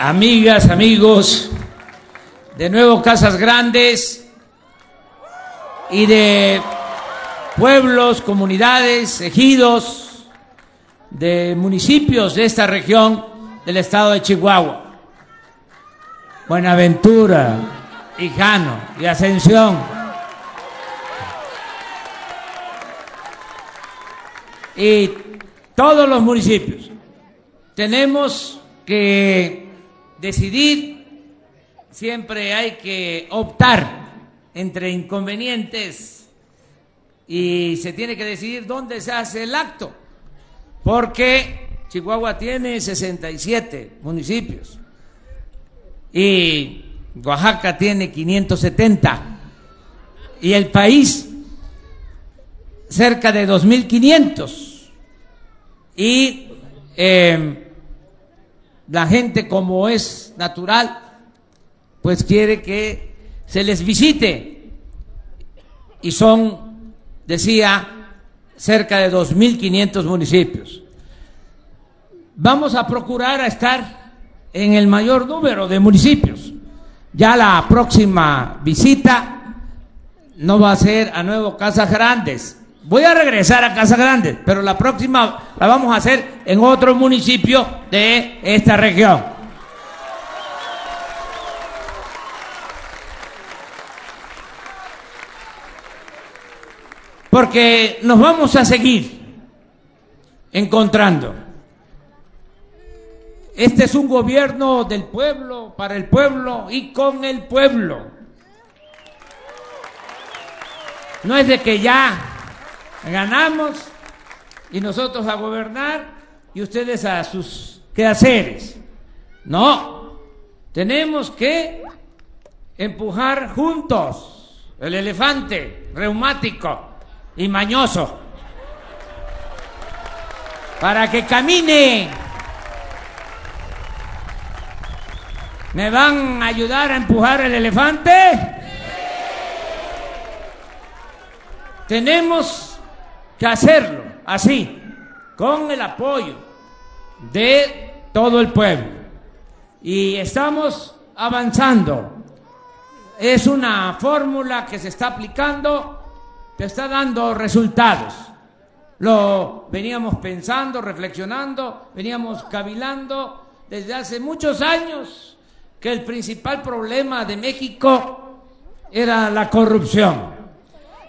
amigas, amigos, de nuevo Casas Grandes y de pueblos, comunidades, ejidos, de municipios de esta región del estado de Chihuahua. Buenaventura, Hijano y Ascensión. Y todos los municipios tenemos que decidir, siempre hay que optar entre inconvenientes y se tiene que decidir dónde se hace el acto, porque Chihuahua tiene 67 municipios y Oaxaca tiene 570 y el país cerca de 2.500 y eh, la gente como es natural, pues quiere que se les visite. Y son, decía, cerca de 2.500 municipios. Vamos a procurar estar en el mayor número de municipios. Ya la próxima visita no va a ser a Nuevo Casas Grandes, Voy a regresar a Casa Grande, pero la próxima la vamos a hacer en otro municipio de esta región. Porque nos vamos a seguir encontrando. Este es un gobierno del pueblo, para el pueblo y con el pueblo. No es de que ya ganamos y nosotros a gobernar y ustedes a sus quehaceres. No, tenemos que empujar juntos el elefante reumático y mañoso para que camine. ¿Me van a ayudar a empujar el elefante? Tenemos que hacerlo así, con el apoyo de todo el pueblo. Y estamos avanzando. Es una fórmula que se está aplicando, que está dando resultados. Lo veníamos pensando, reflexionando, veníamos cavilando desde hace muchos años que el principal problema de México era la corrupción.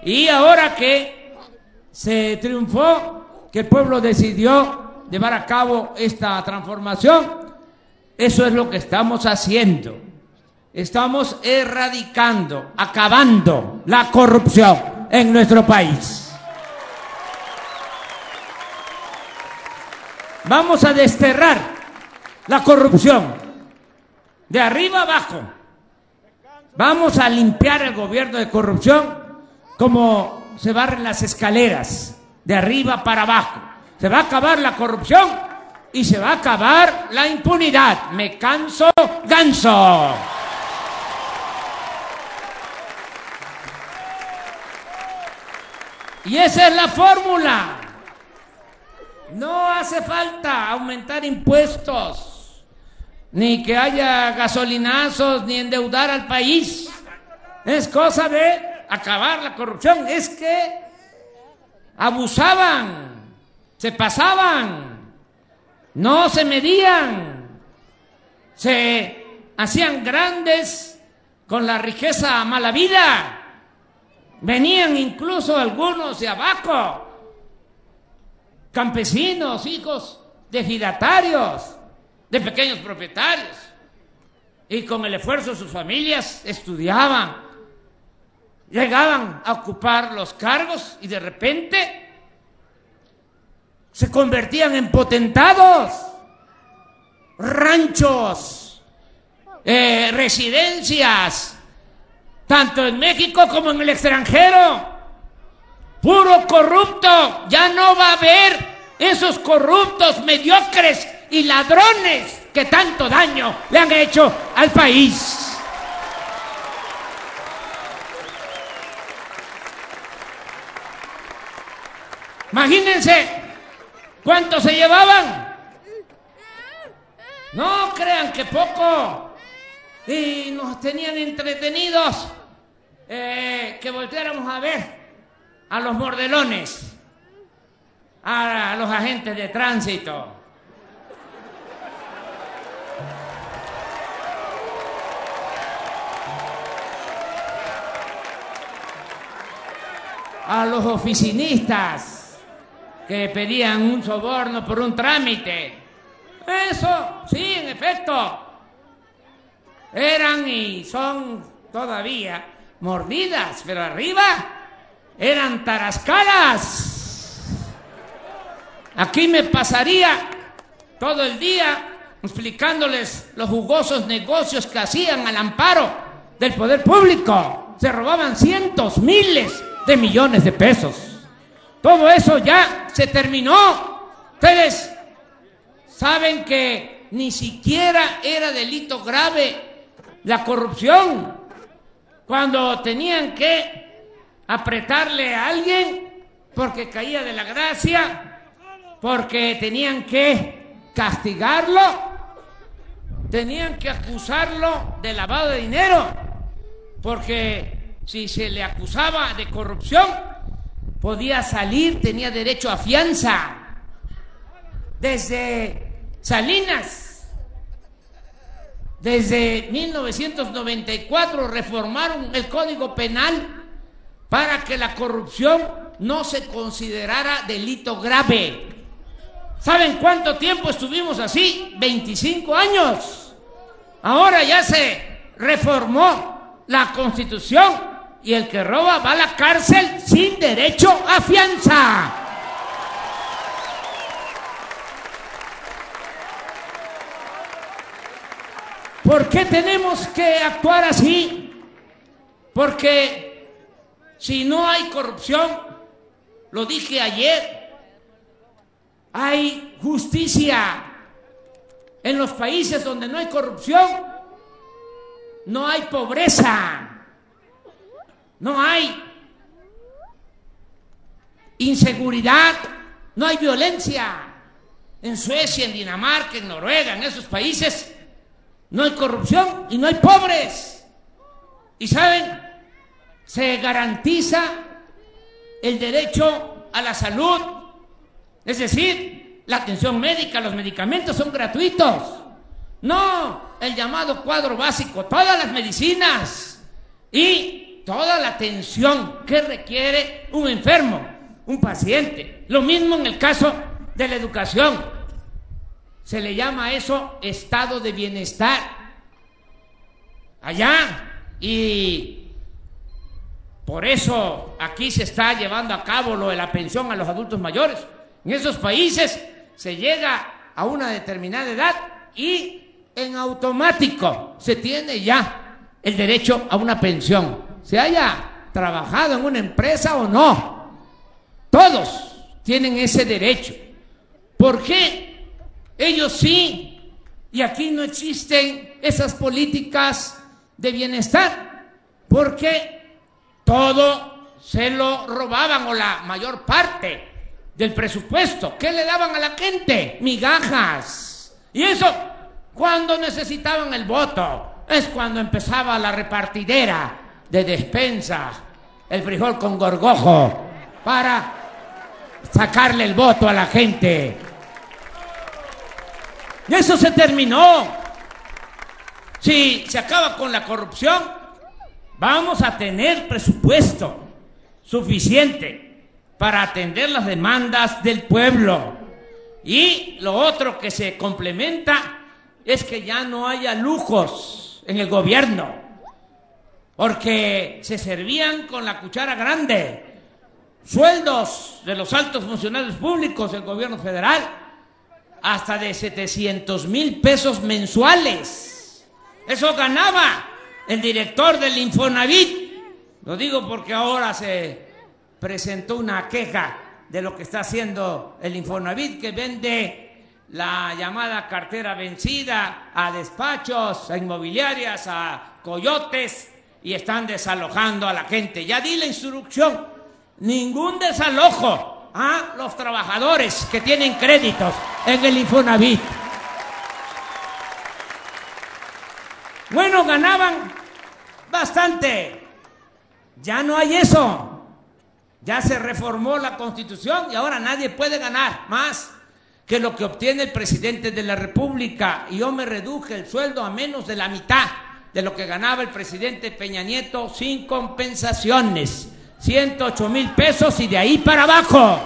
Y ahora que se triunfó, que el pueblo decidió llevar a cabo esta transformación. Eso es lo que estamos haciendo. Estamos erradicando, acabando la corrupción en nuestro país. Vamos a desterrar la corrupción de arriba abajo. Vamos a limpiar el gobierno de corrupción como se barren las escaleras de arriba para abajo. Se va a acabar la corrupción y se va a acabar la impunidad. Me canso, ganso. Y esa es la fórmula. No hace falta aumentar impuestos, ni que haya gasolinazos, ni endeudar al país. Es cosa de acabar la corrupción, es que abusaban, se pasaban, no se medían, se hacían grandes con la riqueza mala vida, venían incluso algunos de abajo, campesinos, hijos de giratarios, de pequeños propietarios, y con el esfuerzo de sus familias estudiaban, llegaban a ocupar los cargos y de repente se convertían en potentados, ranchos, eh, residencias, tanto en México como en el extranjero. Puro corrupto, ya no va a haber esos corruptos mediocres y ladrones que tanto daño le han hecho al país. Imagínense cuánto se llevaban. No crean que poco. Y nos tenían entretenidos eh, que volviéramos a ver a los mordelones, a los agentes de tránsito. a los oficinistas que pedían un soborno por un trámite. Eso, sí, en efecto, eran y son todavía mordidas, pero arriba eran tarascadas. Aquí me pasaría todo el día explicándoles los jugosos negocios que hacían al amparo del poder público. Se robaban cientos, miles de millones de pesos. Todo eso ya se terminó. Ustedes saben que ni siquiera era delito grave la corrupción. Cuando tenían que apretarle a alguien porque caía de la gracia, porque tenían que castigarlo, tenían que acusarlo de lavado de dinero, porque si se le acusaba de corrupción, podía salir, tenía derecho a fianza. Desde Salinas, desde 1994 reformaron el Código Penal para que la corrupción no se considerara delito grave. ¿Saben cuánto tiempo estuvimos así? 25 años. Ahora ya se reformó la constitución y el que roba va a la cárcel sin derecho a fianza. ¿Por qué tenemos que actuar así? Porque si no hay corrupción, lo dije ayer, hay justicia. En los países donde no hay corrupción, no hay pobreza. No hay inseguridad, no hay violencia. En Suecia, en Dinamarca, en Noruega, en esos países, no hay corrupción y no hay pobres. Y saben, se garantiza el derecho a la salud, es decir, la atención médica, los medicamentos son gratuitos. No, el llamado cuadro básico, todas las medicinas y toda la atención que requiere un enfermo, un paciente. Lo mismo en el caso de la educación. Se le llama eso estado de bienestar. Allá. Y por eso aquí se está llevando a cabo lo de la pensión a los adultos mayores. En esos países se llega a una determinada edad y en automático se tiene ya el derecho a una pensión se haya trabajado en una empresa o no. Todos tienen ese derecho. ¿Por qué? Ellos sí. Y aquí no existen esas políticas de bienestar. Porque todo se lo robaban o la mayor parte del presupuesto. ¿Qué le daban a la gente? Migajas. Y eso cuando necesitaban el voto. Es cuando empezaba la repartidera de despensa el frijol con gorgojo para sacarle el voto a la gente. Y eso se terminó. Si se acaba con la corrupción, vamos a tener presupuesto suficiente para atender las demandas del pueblo. Y lo otro que se complementa es que ya no haya lujos en el gobierno porque se servían con la cuchara grande. Sueldos de los altos funcionarios públicos del gobierno federal hasta de 700 mil pesos mensuales. Eso ganaba el director del Infonavit. Lo digo porque ahora se presentó una queja de lo que está haciendo el Infonavit, que vende la llamada cartera vencida a despachos, a inmobiliarias, a coyotes y están desalojando a la gente. Ya di la instrucción, ningún desalojo a los trabajadores que tienen créditos en el Infonavit. Bueno, ganaban bastante. Ya no hay eso. Ya se reformó la constitución y ahora nadie puede ganar más que lo que obtiene el presidente de la República. Y yo me reduje el sueldo a menos de la mitad de lo que ganaba el presidente Peña Nieto sin compensaciones. 108 mil pesos y de ahí para abajo.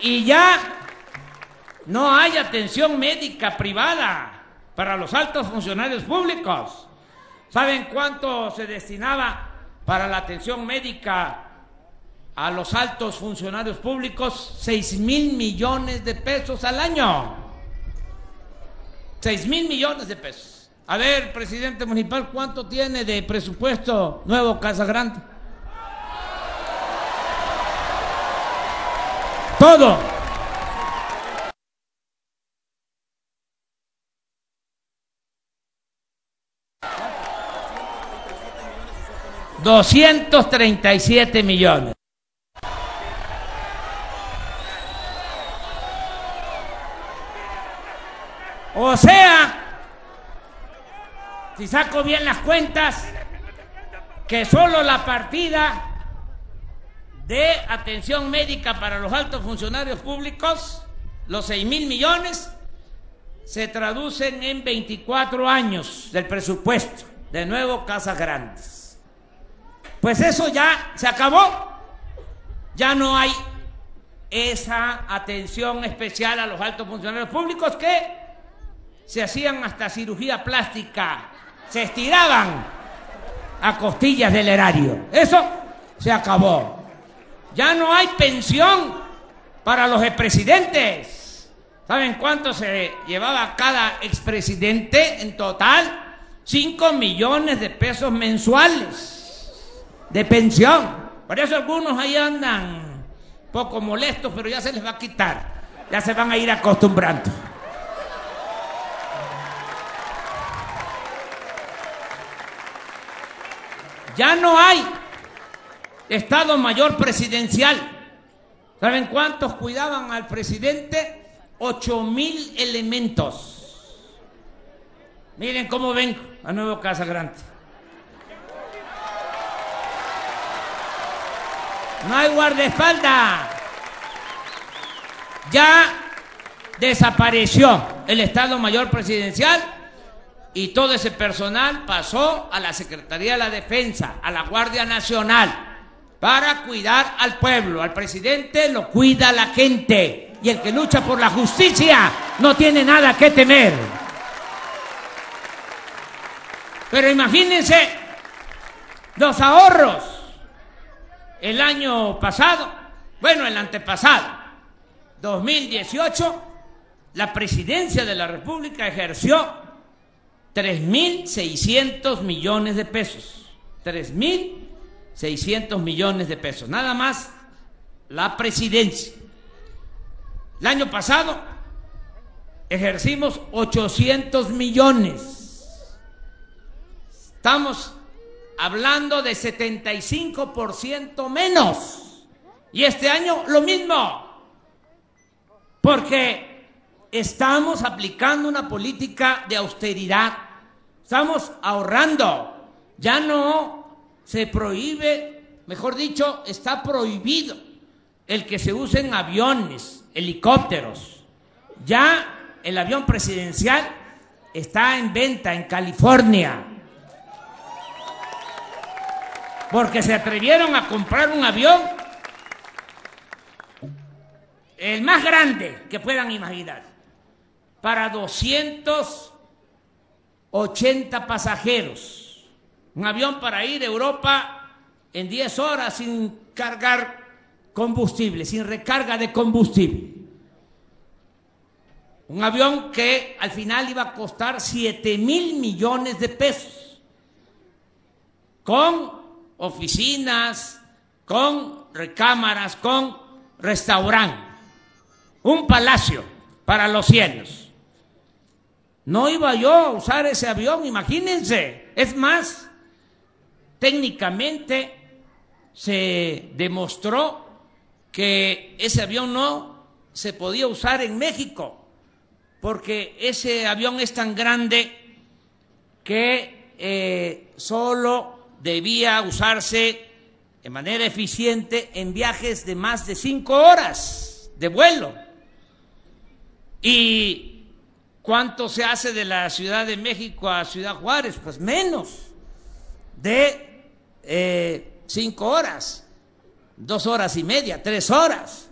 Y ya no hay atención médica privada para los altos funcionarios públicos. ¿Saben cuánto se destinaba para la atención médica a los altos funcionarios públicos? Seis mil millones de pesos al año. Seis mil millones de pesos. A ver, presidente municipal, ¿cuánto tiene de presupuesto nuevo Casa Grande? Todo. 237 millones. O sea, si saco bien las cuentas, que solo la partida de atención médica para los altos funcionarios públicos, los 6 mil millones, se traducen en 24 años del presupuesto. De nuevo, casas grandes. Pues eso ya se acabó. Ya no hay esa atención especial a los altos funcionarios públicos que se hacían hasta cirugía plástica, se estiraban a costillas del erario. Eso se acabó. Ya no hay pensión para los expresidentes. ¿Saben cuánto se llevaba cada expresidente en total? Cinco millones de pesos mensuales de pensión. Por eso algunos ahí andan poco molestos, pero ya se les va a quitar. Ya se van a ir acostumbrando. Ya no hay Estado Mayor Presidencial. ¿Saben cuántos cuidaban al presidente? Ocho mil elementos. Miren cómo ven a Nuevo Casa Grande. No hay guardaespaldas. Ya desapareció el Estado Mayor Presidencial y todo ese personal pasó a la Secretaría de la Defensa, a la Guardia Nacional, para cuidar al pueblo. Al presidente lo cuida la gente y el que lucha por la justicia no tiene nada que temer. Pero imagínense los ahorros el año pasado, bueno, el antepasado, 2018, la presidencia de la República ejerció 3.600 millones de pesos. 3.600 millones de pesos. Nada más la presidencia. El año pasado ejercimos 800 millones. Estamos hablando de 75% menos. Y este año lo mismo. Porque estamos aplicando una política de austeridad. Estamos ahorrando. Ya no se prohíbe, mejor dicho, está prohibido el que se usen aviones, helicópteros. Ya el avión presidencial está en venta en California porque se atrevieron a comprar un avión, el más grande que puedan imaginar, para 280 pasajeros. Un avión para ir a Europa en 10 horas sin cargar combustible, sin recarga de combustible. Un avión que al final iba a costar 7 mil millones de pesos, con oficinas, con recámaras, con restaurante, un palacio para los cielos. No iba yo a usar ese avión, imagínense. Es más, técnicamente se demostró que ese avión no se podía usar en México porque ese avión es tan grande que eh, solo debía usarse de manera eficiente en viajes de más de cinco horas de vuelo. ¿Y cuánto se hace de la Ciudad de México a Ciudad Juárez? Pues menos de eh, cinco horas, dos horas y media, tres horas.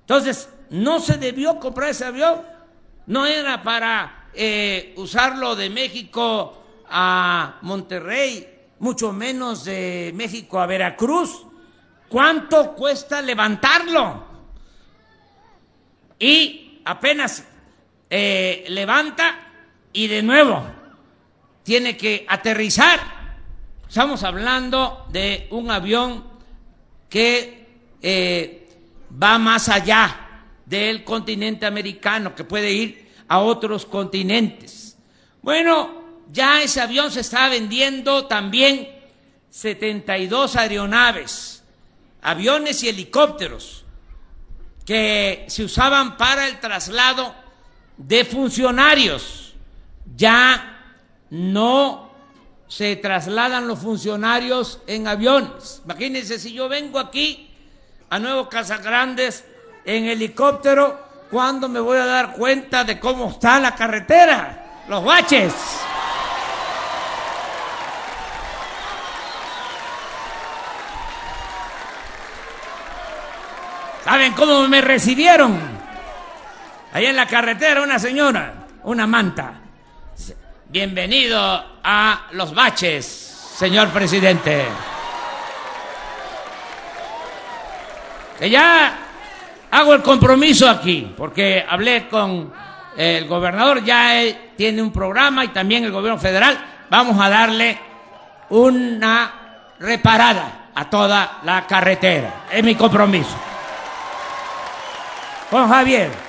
Entonces, no se debió comprar ese avión, no era para eh, usarlo de México a Monterrey, mucho menos de México a Veracruz. ¿Cuánto cuesta levantarlo? Y apenas eh, levanta y de nuevo tiene que aterrizar. Estamos hablando de un avión que eh, va más allá del continente americano, que puede ir a otros continentes. Bueno, ya ese avión se está vendiendo también 72 aeronaves, aviones y helicópteros que se usaban para el traslado de funcionarios. Ya no se trasladan los funcionarios en aviones. Imagínense si yo vengo aquí a Nuevo Casagrandes en helicóptero, ¿cuándo me voy a dar cuenta de cómo está la carretera? Los baches. ¿Saben cómo me recibieron? Ahí en la carretera una señora, una manta. Bienvenido a los baches, señor presidente. Que ya hago el compromiso aquí, porque hablé con el gobernador, ya él tiene un programa y también el gobierno federal. Vamos a darle una reparada a toda la carretera. Es mi compromiso con Javier,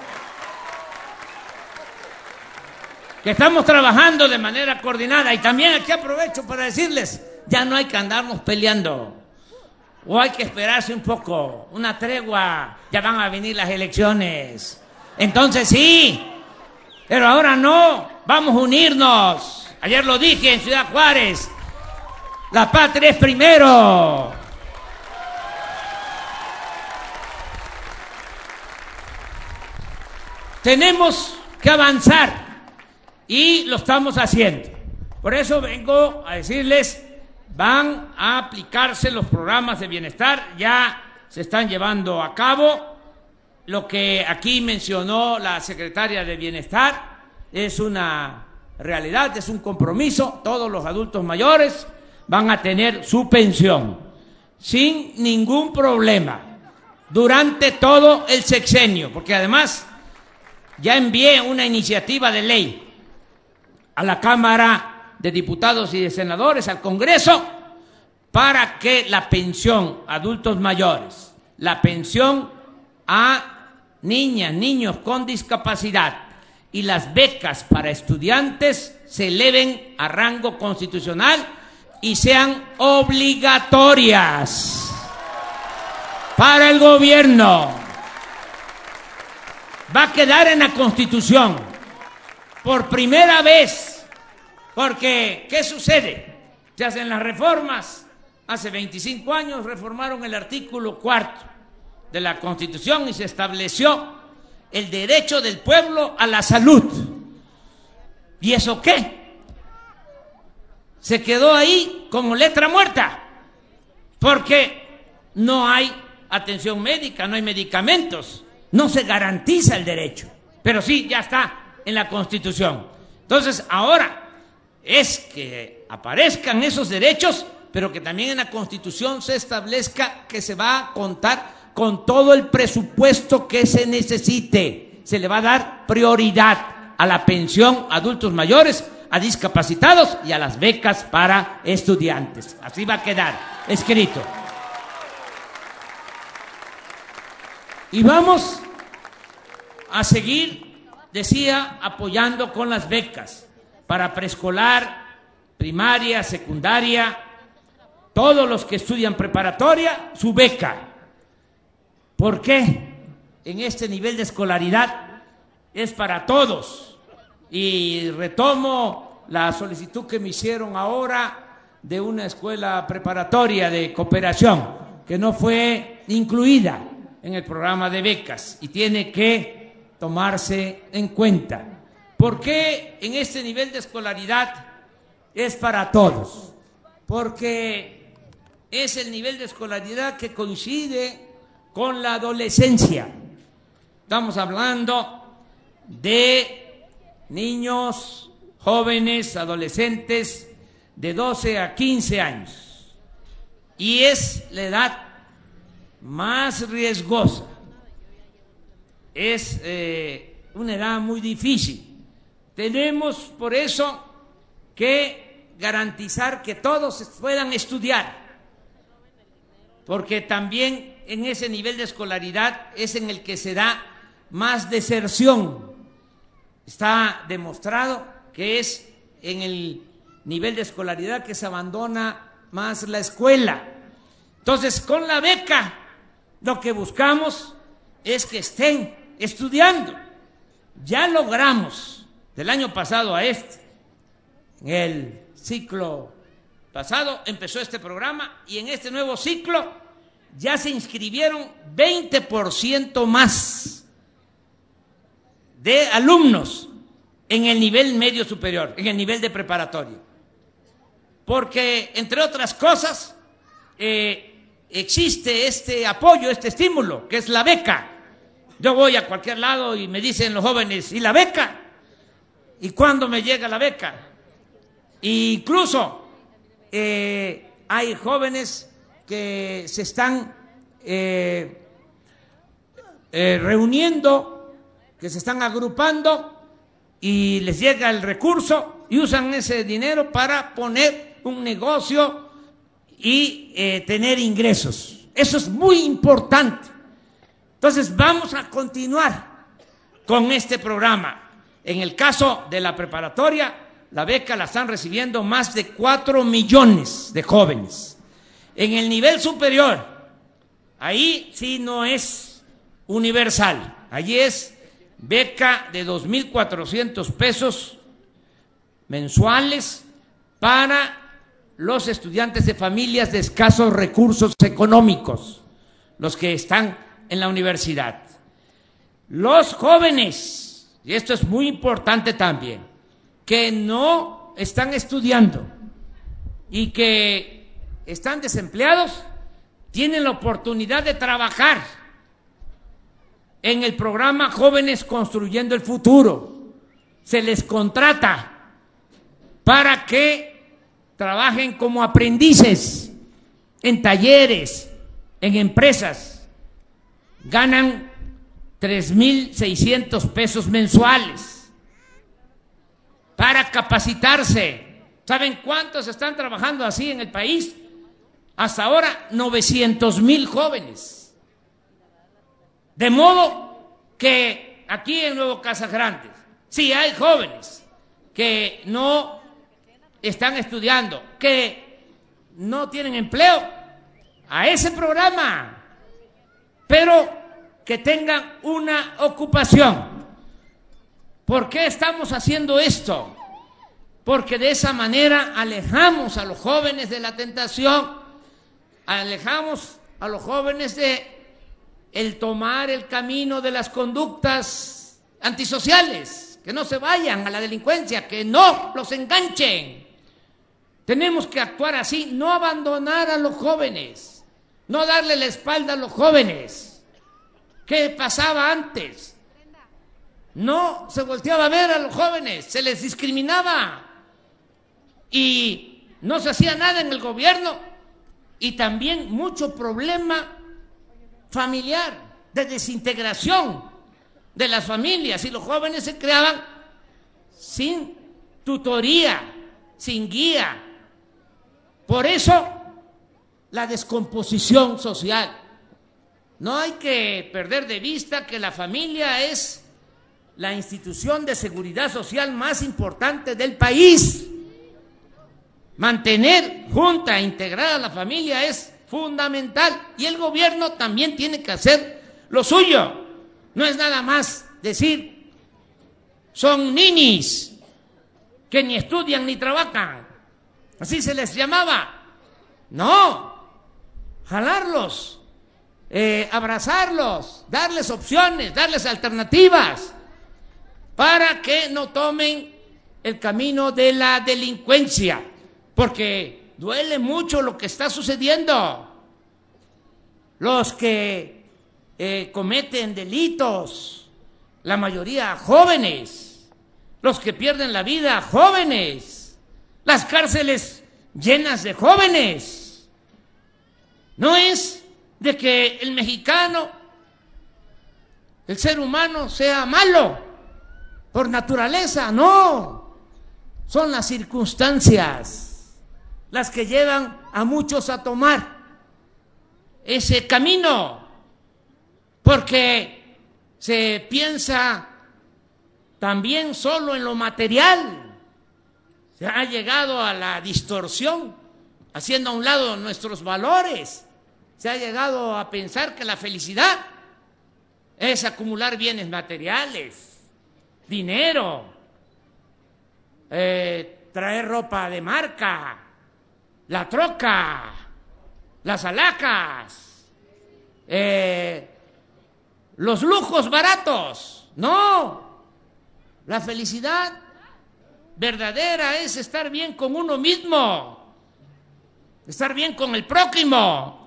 que estamos trabajando de manera coordinada y también aquí aprovecho para decirles, ya no hay que andarnos peleando o hay que esperarse un poco, una tregua, ya van a venir las elecciones. Entonces sí, pero ahora no, vamos a unirnos. Ayer lo dije en Ciudad Juárez, la patria es primero. Tenemos que avanzar y lo estamos haciendo. Por eso vengo a decirles, van a aplicarse los programas de bienestar, ya se están llevando a cabo. Lo que aquí mencionó la secretaria de Bienestar es una realidad, es un compromiso. Todos los adultos mayores van a tener su pensión sin ningún problema durante todo el sexenio, porque además ya envié una iniciativa de ley a la Cámara de Diputados y de Senadores, al Congreso, para que la pensión a adultos mayores, la pensión a niñas, niños con discapacidad y las becas para estudiantes se eleven a rango constitucional y sean obligatorias para el gobierno. Va a quedar en la Constitución por primera vez, porque ¿qué sucede? Se hacen las reformas. Hace 25 años reformaron el artículo cuarto de la Constitución y se estableció el derecho del pueblo a la salud. ¿Y eso qué? Se quedó ahí como letra muerta, porque no hay atención médica, no hay medicamentos no se garantiza el derecho, pero sí, ya está en la Constitución. Entonces, ahora es que aparezcan esos derechos, pero que también en la Constitución se establezca que se va a contar con todo el presupuesto que se necesite. Se le va a dar prioridad a la pensión a adultos mayores, a discapacitados y a las becas para estudiantes. Así va a quedar escrito. Y vamos a seguir, decía, apoyando con las becas para preescolar, primaria, secundaria, todos los que estudian preparatoria, su beca. ¿Por qué? En este nivel de escolaridad es para todos. Y retomo la solicitud que me hicieron ahora de una escuela preparatoria de cooperación que no fue incluida en el programa de becas y tiene que tomarse en cuenta. ¿Por qué en este nivel de escolaridad es para todos? Porque es el nivel de escolaridad que coincide con la adolescencia. Estamos hablando de niños, jóvenes, adolescentes de 12 a 15 años. Y es la edad más riesgosa. Es eh, una edad muy difícil. Tenemos por eso que garantizar que todos puedan estudiar, porque también en ese nivel de escolaridad es en el que se da más deserción. Está demostrado que es en el nivel de escolaridad que se abandona más la escuela. Entonces, con la beca, lo que buscamos es que estén estudiando. Ya logramos del año pasado a este, en el ciclo pasado empezó este programa y en este nuevo ciclo ya se inscribieron 20% más de alumnos en el nivel medio superior, en el nivel de preparatorio. Porque, entre otras cosas, eh, existe este apoyo, este estímulo, que es la beca. Yo voy a cualquier lado y me dicen los jóvenes, ¿y la beca? ¿Y cuándo me llega la beca? Incluso eh, hay jóvenes que se están eh, reuniendo, que se están agrupando y les llega el recurso y usan ese dinero para poner un negocio y eh, tener ingresos. Eso es muy importante. Entonces vamos a continuar con este programa. En el caso de la preparatoria, la beca la están recibiendo más de cuatro millones de jóvenes. En el nivel superior, ahí sí no es universal, allí es beca de 2.400 pesos mensuales para los estudiantes de familias de escasos recursos económicos, los que están en la universidad. Los jóvenes, y esto es muy importante también, que no están estudiando y que están desempleados, tienen la oportunidad de trabajar en el programa Jóvenes Construyendo el Futuro. Se les contrata para que trabajen como aprendices en talleres, en empresas. Ganan 3.600 pesos mensuales para capacitarse. ¿Saben cuántos están trabajando así en el país? Hasta ahora 900 mil jóvenes. De modo que aquí en Nuevo Casas Grandes, sí hay jóvenes que no están estudiando, que no tienen empleo, a ese programa, pero que tengan una ocupación. ¿Por qué estamos haciendo esto? Porque de esa manera alejamos a los jóvenes de la tentación, alejamos a los jóvenes de el tomar el camino de las conductas antisociales, que no se vayan a la delincuencia, que no los enganchen. Tenemos que actuar así, no abandonar a los jóvenes, no darle la espalda a los jóvenes. ¿Qué pasaba antes? No se volteaba a ver a los jóvenes, se les discriminaba y no se hacía nada en el gobierno y también mucho problema familiar, de desintegración de las familias y los jóvenes se creaban sin tutoría, sin guía. Por eso la descomposición social. No hay que perder de vista que la familia es la institución de seguridad social más importante del país. Mantener junta, e integrada la familia es fundamental. Y el gobierno también tiene que hacer lo suyo. No es nada más decir son ninis que ni estudian ni trabajan. Así se les llamaba. No, jalarlos, eh, abrazarlos, darles opciones, darles alternativas para que no tomen el camino de la delincuencia, porque duele mucho lo que está sucediendo. Los que eh, cometen delitos, la mayoría jóvenes, los que pierden la vida jóvenes, las cárceles llenas de jóvenes. No es de que el mexicano, el ser humano, sea malo por naturaleza, no. Son las circunstancias las que llevan a muchos a tomar ese camino, porque se piensa también solo en lo material. Se ha llegado a la distorsión, haciendo a un lado nuestros valores se ha llegado a pensar que la felicidad es acumular bienes materiales, dinero, eh, traer ropa de marca, la troca, las alacas, eh, los lujos baratos. No, la felicidad verdadera es estar bien con uno mismo, estar bien con el prójimo,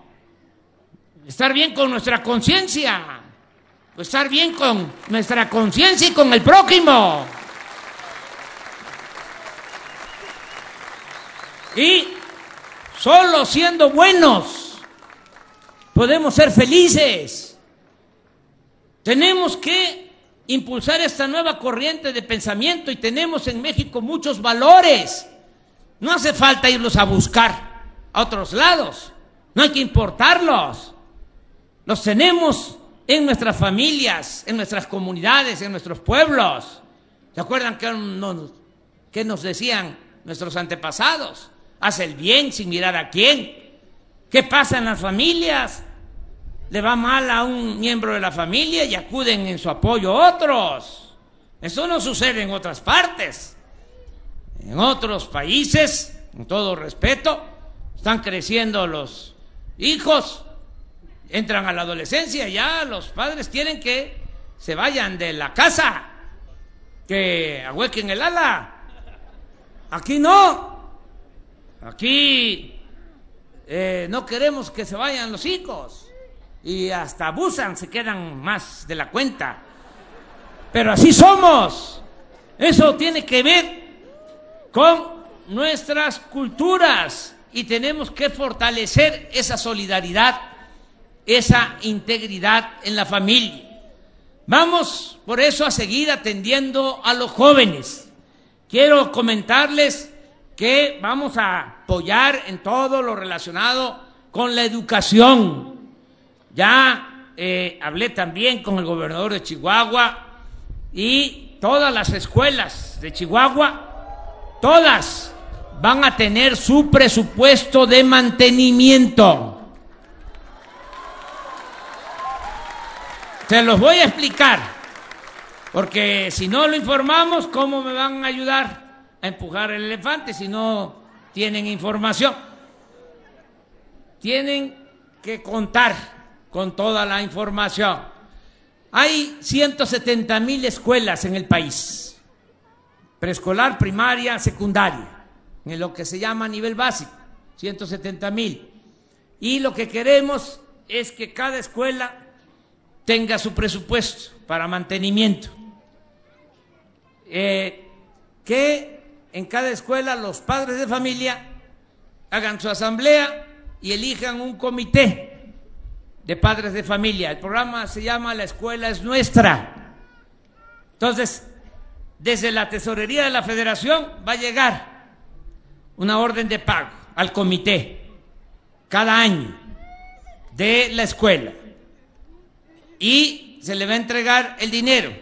estar bien con nuestra conciencia, estar bien con nuestra conciencia y con el prójimo. Y solo siendo buenos podemos ser felices. Tenemos que impulsar esta nueva corriente de pensamiento y tenemos en México muchos valores. No hace falta irlos a buscar a otros lados, no hay que importarlos. Los tenemos en nuestras familias, en nuestras comunidades, en nuestros pueblos. ¿Se acuerdan que nos, nos decían nuestros antepasados? Haz el bien sin mirar a quién. ¿Qué pasa en las familias? Le va mal a un miembro de la familia y acuden en su apoyo otros. Eso no sucede en otras partes. En otros países, con todo respeto, están creciendo los hijos entran a la adolescencia, ya los padres quieren que se vayan de la casa, que ahuequen el ala. Aquí no. Aquí eh, no queremos que se vayan los hijos. Y hasta abusan, se quedan más de la cuenta. Pero así somos. Eso tiene que ver con nuestras culturas y tenemos que fortalecer esa solidaridad esa integridad en la familia. Vamos por eso a seguir atendiendo a los jóvenes. Quiero comentarles que vamos a apoyar en todo lo relacionado con la educación. Ya eh, hablé también con el gobernador de Chihuahua y todas las escuelas de Chihuahua, todas van a tener su presupuesto de mantenimiento. Se los voy a explicar, porque si no lo informamos, ¿cómo me van a ayudar a empujar el elefante si no tienen información? Tienen que contar con toda la información. Hay 170 mil escuelas en el país, preescolar, primaria, secundaria, en lo que se llama nivel básico, 170 mil. Y lo que queremos es que cada escuela tenga su presupuesto para mantenimiento. Eh, que en cada escuela los padres de familia hagan su asamblea y elijan un comité de padres de familia. El programa se llama La escuela es nuestra. Entonces, desde la tesorería de la federación va a llegar una orden de pago al comité cada año de la escuela y se le va a entregar el dinero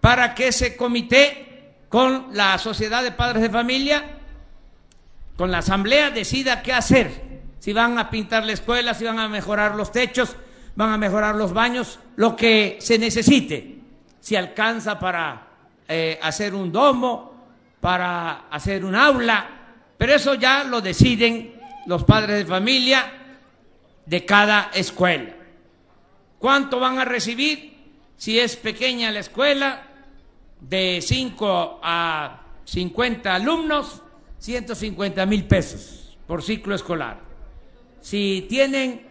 para que ese comité con la sociedad de padres de familia, con la asamblea, decida qué hacer. Si van a pintar la escuela, si van a mejorar los techos, van a mejorar los baños, lo que se necesite, si alcanza para eh, hacer un domo, para hacer un aula, pero eso ya lo deciden los padres de familia de cada escuela. ¿Cuánto van a recibir? Si es pequeña la escuela, de 5 a 50 alumnos, 150 mil pesos por ciclo escolar. Si tienen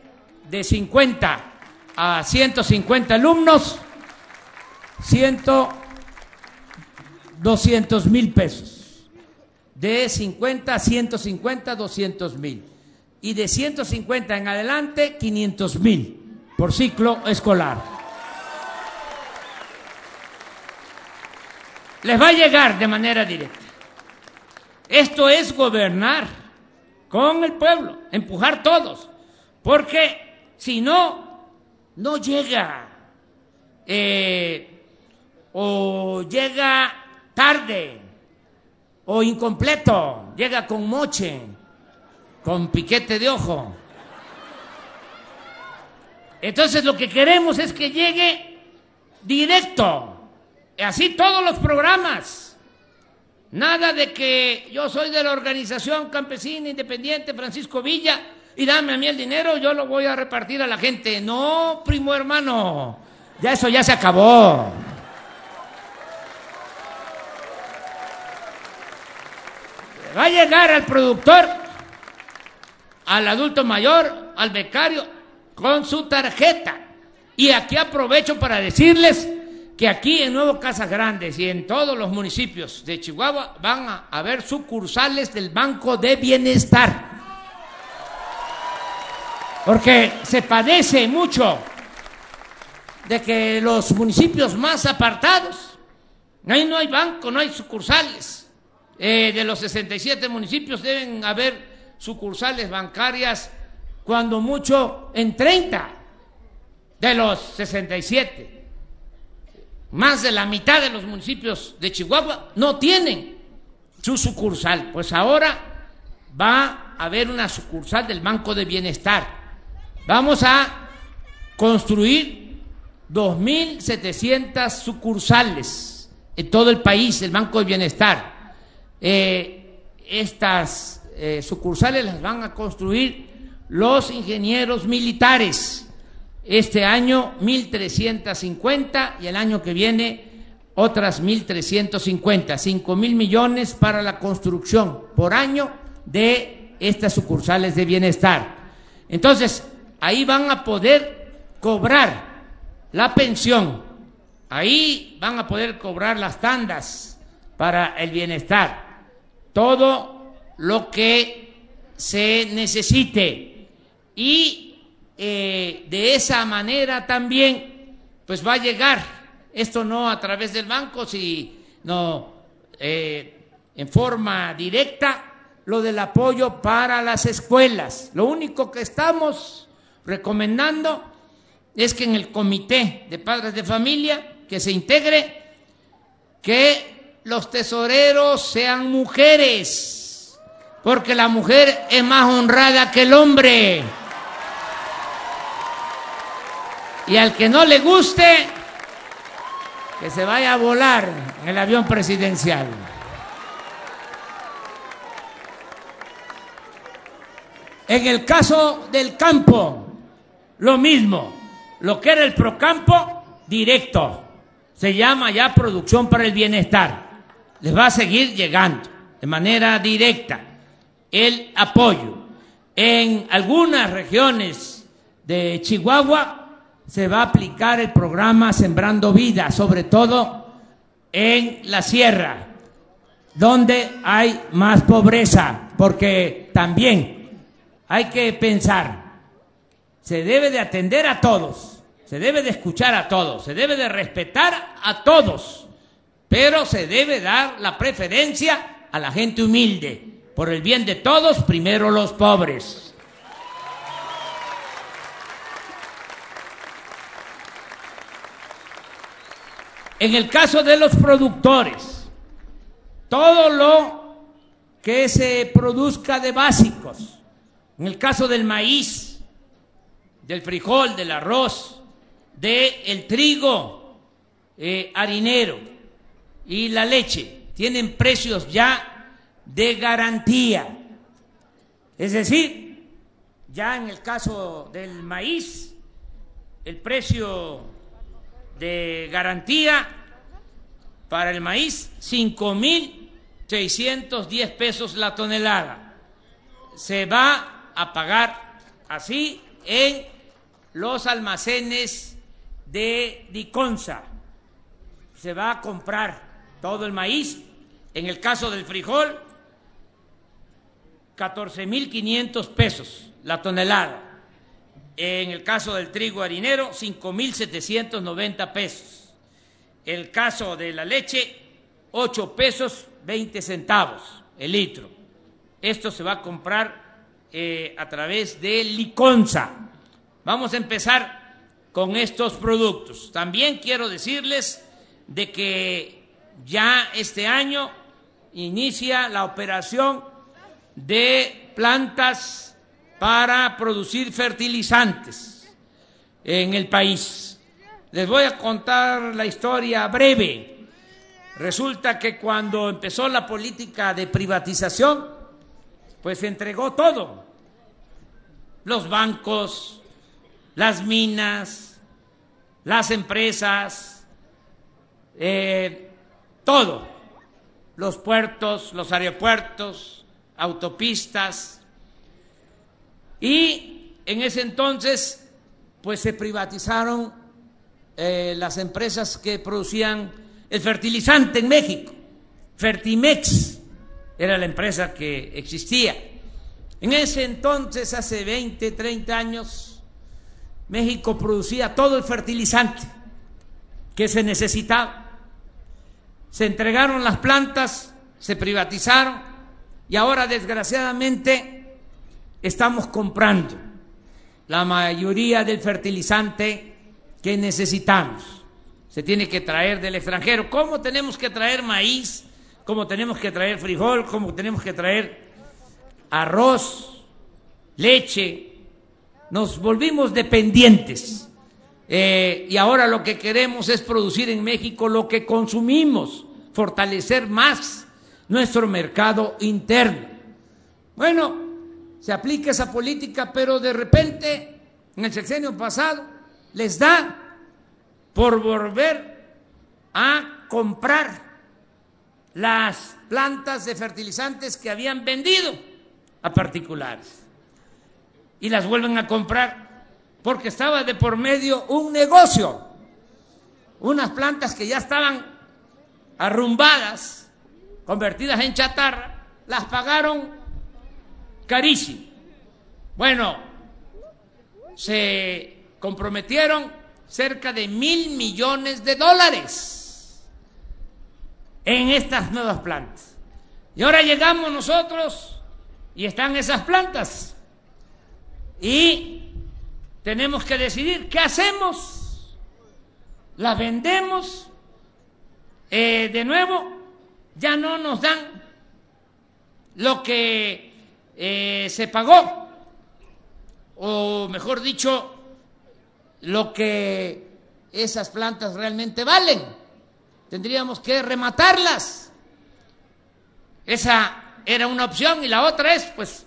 de 50 a 150 alumnos, 100, 200 mil pesos. De 50 a 150, 200 mil. Y de 150 en adelante, 500 mil por ciclo escolar. Les va a llegar de manera directa. Esto es gobernar con el pueblo, empujar todos, porque si no, no llega eh, o llega tarde o incompleto, llega con moche, con piquete de ojo. Entonces lo que queremos es que llegue directo, así todos los programas. Nada de que yo soy de la organización campesina independiente Francisco Villa y dame a mí el dinero, yo lo voy a repartir a la gente. No, primo hermano, ya eso ya se acabó. Va a llegar al productor, al adulto mayor, al becario, con su tarjeta. Y aquí aprovecho para decirles que aquí en Nuevo Casas Grandes y en todos los municipios de Chihuahua van a haber sucursales del Banco de Bienestar. Porque se padece mucho de que los municipios más apartados, ahí no hay banco, no hay sucursales. Eh, de los 67 municipios deben haber sucursales bancarias, cuando mucho en 30 de los 67 más de la mitad de los municipios de Chihuahua no tienen su sucursal. Pues ahora va a haber una sucursal del Banco de Bienestar. Vamos a construir 2.700 sucursales en todo el país, el Banco de Bienestar. Eh, estas eh, sucursales las van a construir los ingenieros militares. Este año 1.350 y el año que viene otras 1.350, 5 mil millones para la construcción por año de estas sucursales de bienestar. Entonces, ahí van a poder cobrar la pensión, ahí van a poder cobrar las tandas para el bienestar, todo lo que se necesite y eh, de esa manera también, pues va a llegar, esto no a través del banco, sino eh, en forma directa, lo del apoyo para las escuelas. Lo único que estamos recomendando es que en el comité de padres de familia que se integre, que los tesoreros sean mujeres, porque la mujer es más honrada que el hombre. Y al que no le guste, que se vaya a volar en el avión presidencial. En el caso del campo, lo mismo. Lo que era el procampo, directo. Se llama ya producción para el bienestar. Les va a seguir llegando de manera directa el apoyo. En algunas regiones de Chihuahua se va a aplicar el programa Sembrando Vida, sobre todo en la sierra, donde hay más pobreza, porque también hay que pensar, se debe de atender a todos, se debe de escuchar a todos, se debe de respetar a todos, pero se debe dar la preferencia a la gente humilde. Por el bien de todos, primero los pobres. En el caso de los productores, todo lo que se produzca de básicos, en el caso del maíz, del frijol, del arroz, del trigo eh, harinero y la leche tienen precios ya de garantía. Es decir, ya en el caso del maíz, el precio de garantía para el maíz, 5.610 pesos la tonelada. Se va a pagar así en los almacenes de Diconsa. Se va a comprar todo el maíz. En el caso del frijol, 14.500 pesos la tonelada. En el caso del trigo harinero, 5.790 pesos. El caso de la leche, 8 pesos 20 centavos el litro. Esto se va a comprar eh, a través de Liconza. Vamos a empezar con estos productos. También quiero decirles de que ya este año inicia la operación de plantas para producir fertilizantes en el país. Les voy a contar la historia breve. Resulta que cuando empezó la política de privatización, pues se entregó todo. Los bancos, las minas, las empresas, eh, todo. Los puertos, los aeropuertos, autopistas. Y en ese entonces, pues se privatizaron eh, las empresas que producían el fertilizante en México. Fertimex era la empresa que existía. En ese entonces, hace 20, 30 años, México producía todo el fertilizante que se necesitaba. Se entregaron las plantas, se privatizaron y ahora desgraciadamente estamos comprando la mayoría del fertilizante que necesitamos. Se tiene que traer del extranjero. ¿Cómo tenemos que traer maíz? ¿Cómo tenemos que traer frijol? ¿Cómo tenemos que traer arroz, leche? Nos volvimos dependientes. Eh, y ahora lo que queremos es producir en México lo que consumimos, fortalecer más nuestro mercado interno. Bueno, se aplica esa política, pero de repente, en el sexenio pasado, les da por volver a comprar las plantas de fertilizantes que habían vendido a particulares. Y las vuelven a comprar porque estaba de por medio un negocio, unas plantas que ya estaban arrumbadas convertidas en chatarra, las pagaron carísimo. Bueno, se comprometieron cerca de mil millones de dólares en estas nuevas plantas. Y ahora llegamos nosotros y están esas plantas. Y tenemos que decidir qué hacemos. ¿Las vendemos? Eh, de nuevo, ya no nos dan lo que eh, se pagó, o mejor dicho, lo que esas plantas realmente valen. Tendríamos que rematarlas. Esa era una opción y la otra es, pues,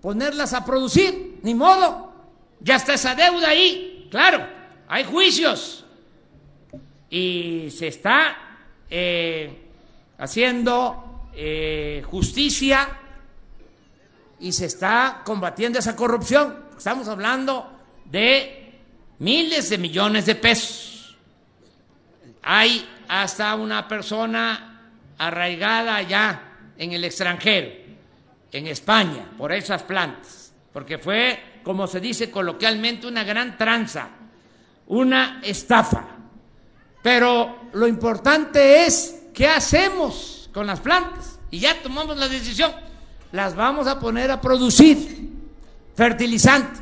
ponerlas a producir. Ni modo. Ya está esa deuda ahí. Claro, hay juicios. Y se está eh, haciendo eh, justicia y se está combatiendo esa corrupción. Estamos hablando de miles de millones de pesos. Hay hasta una persona arraigada allá en el extranjero, en España, por esas plantas, porque fue, como se dice coloquialmente, una gran tranza, una estafa. Pero lo importante es ¿qué hacemos con las plantas? Y ya tomamos la decisión, las vamos a poner a producir fertilizante.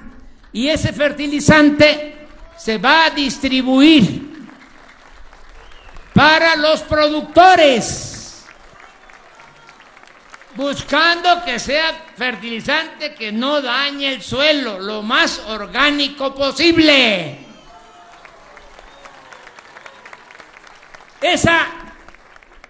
Y ese fertilizante se va a distribuir para los productores, buscando que sea fertilizante que no dañe el suelo, lo más orgánico posible. Esa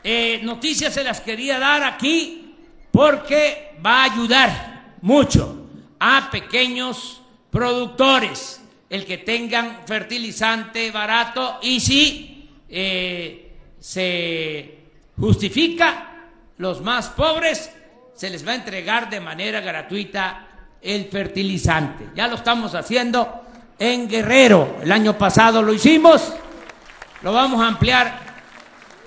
eh, noticias se las quería dar aquí porque va a ayudar mucho a pequeños productores el que tengan fertilizante barato y si eh, se justifica los más pobres se les va a entregar de manera gratuita el fertilizante. Ya lo estamos haciendo en Guerrero. El año pasado lo hicimos. Lo vamos a ampliar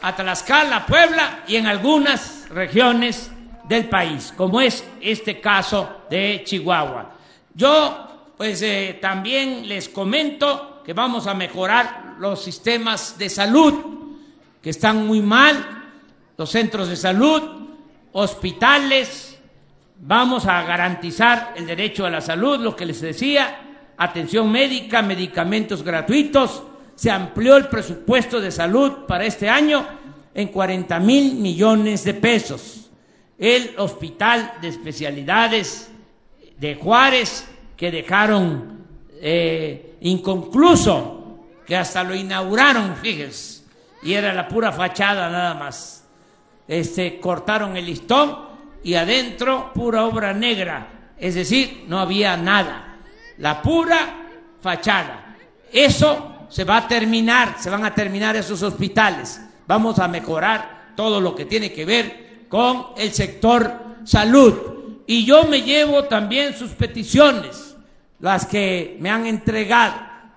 a Tlaxcala, Puebla y en algunas regiones del país, como es este caso de Chihuahua. Yo, pues eh, también les comento que vamos a mejorar los sistemas de salud, que están muy mal, los centros de salud, hospitales, vamos a garantizar el derecho a la salud, lo que les decía, atención médica, medicamentos gratuitos, se amplió el presupuesto de salud para este año en 40 mil millones de pesos. El Hospital de Especialidades de Juárez, que dejaron eh, inconcluso, que hasta lo inauguraron, fíjense, y era la pura fachada nada más. Este, cortaron el listón y adentro pura obra negra, es decir, no había nada, la pura fachada. Eso se va a terminar, se van a terminar esos hospitales. Vamos a mejorar todo lo que tiene que ver con el sector salud. Y yo me llevo también sus peticiones, las que me han entregado,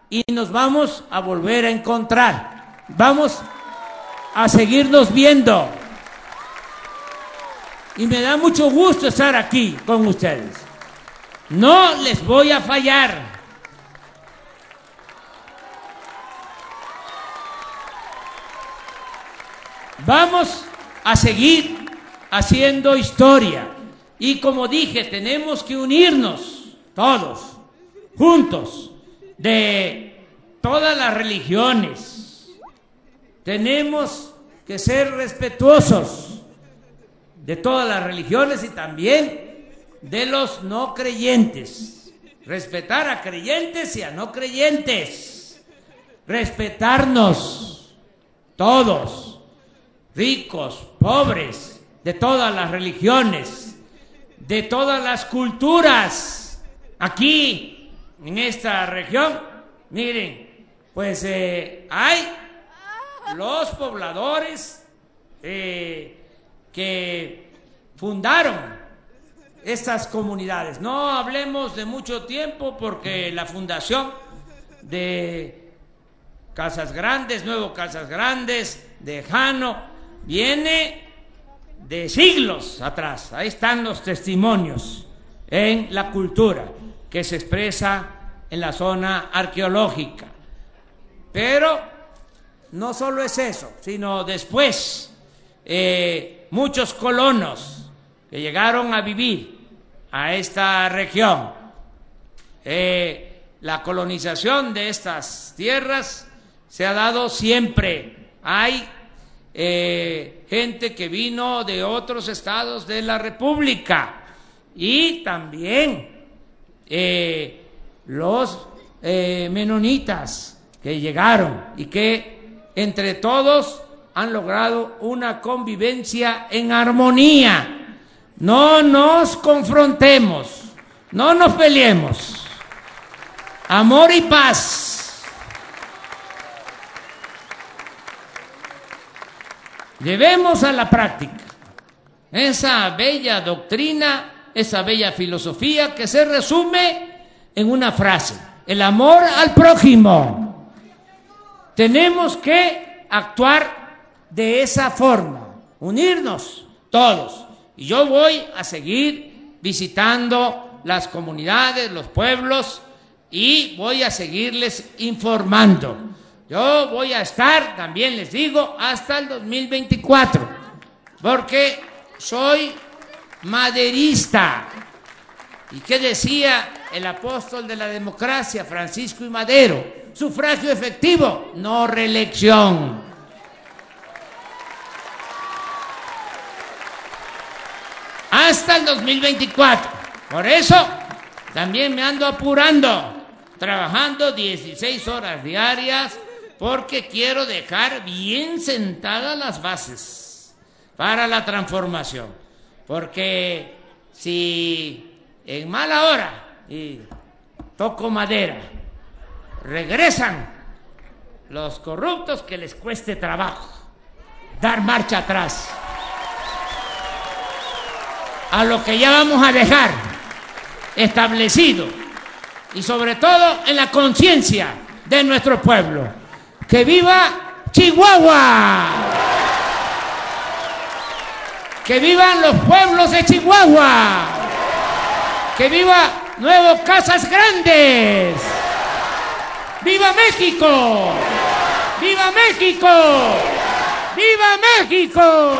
y nos vamos a volver a encontrar. Vamos a seguirnos viendo. Y me da mucho gusto estar aquí con ustedes. No les voy a fallar. Vamos a seguir haciendo historia. Y como dije, tenemos que unirnos todos, juntos, de todas las religiones. Tenemos que ser respetuosos de todas las religiones y también de los no creyentes. Respetar a creyentes y a no creyentes. Respetarnos todos ricos, pobres, de todas las religiones, de todas las culturas. Aquí, en esta región, miren, pues eh, hay los pobladores eh, que fundaron estas comunidades. No hablemos de mucho tiempo porque la fundación de Casas Grandes, Nuevo Casas Grandes, de Jano, viene de siglos atrás. Ahí están los testimonios en la cultura que se expresa en la zona arqueológica. Pero no solo es eso, sino después eh, muchos colonos que llegaron a vivir a esta región. Eh, la colonización de estas tierras se ha dado siempre. Hay eh, gente que vino de otros estados de la República y también eh, los eh, menonitas que llegaron y que entre todos han logrado una convivencia en armonía. No nos confrontemos, no nos peleemos. Amor y paz. Llevemos a la práctica esa bella doctrina, esa bella filosofía que se resume en una frase, el amor al prójimo. Tenemos que actuar de esa forma, unirnos todos. Y yo voy a seguir visitando las comunidades, los pueblos, y voy a seguirles informando. Yo voy a estar, también les digo, hasta el 2024, porque soy maderista. ¿Y qué decía el apóstol de la democracia, Francisco y Madero? Sufragio efectivo, no reelección. Hasta el 2024. Por eso también me ando apurando, trabajando 16 horas diarias porque quiero dejar bien sentadas las bases para la transformación. Porque si en mala hora, y toco madera, regresan los corruptos que les cueste trabajo dar marcha atrás a lo que ya vamos a dejar establecido y sobre todo en la conciencia de nuestro pueblo. ¡Que viva Chihuahua! ¡Que vivan los pueblos de Chihuahua! ¡Que viva Nuevo Casas Grandes! ¡Viva México! ¡Viva México! ¡Viva México!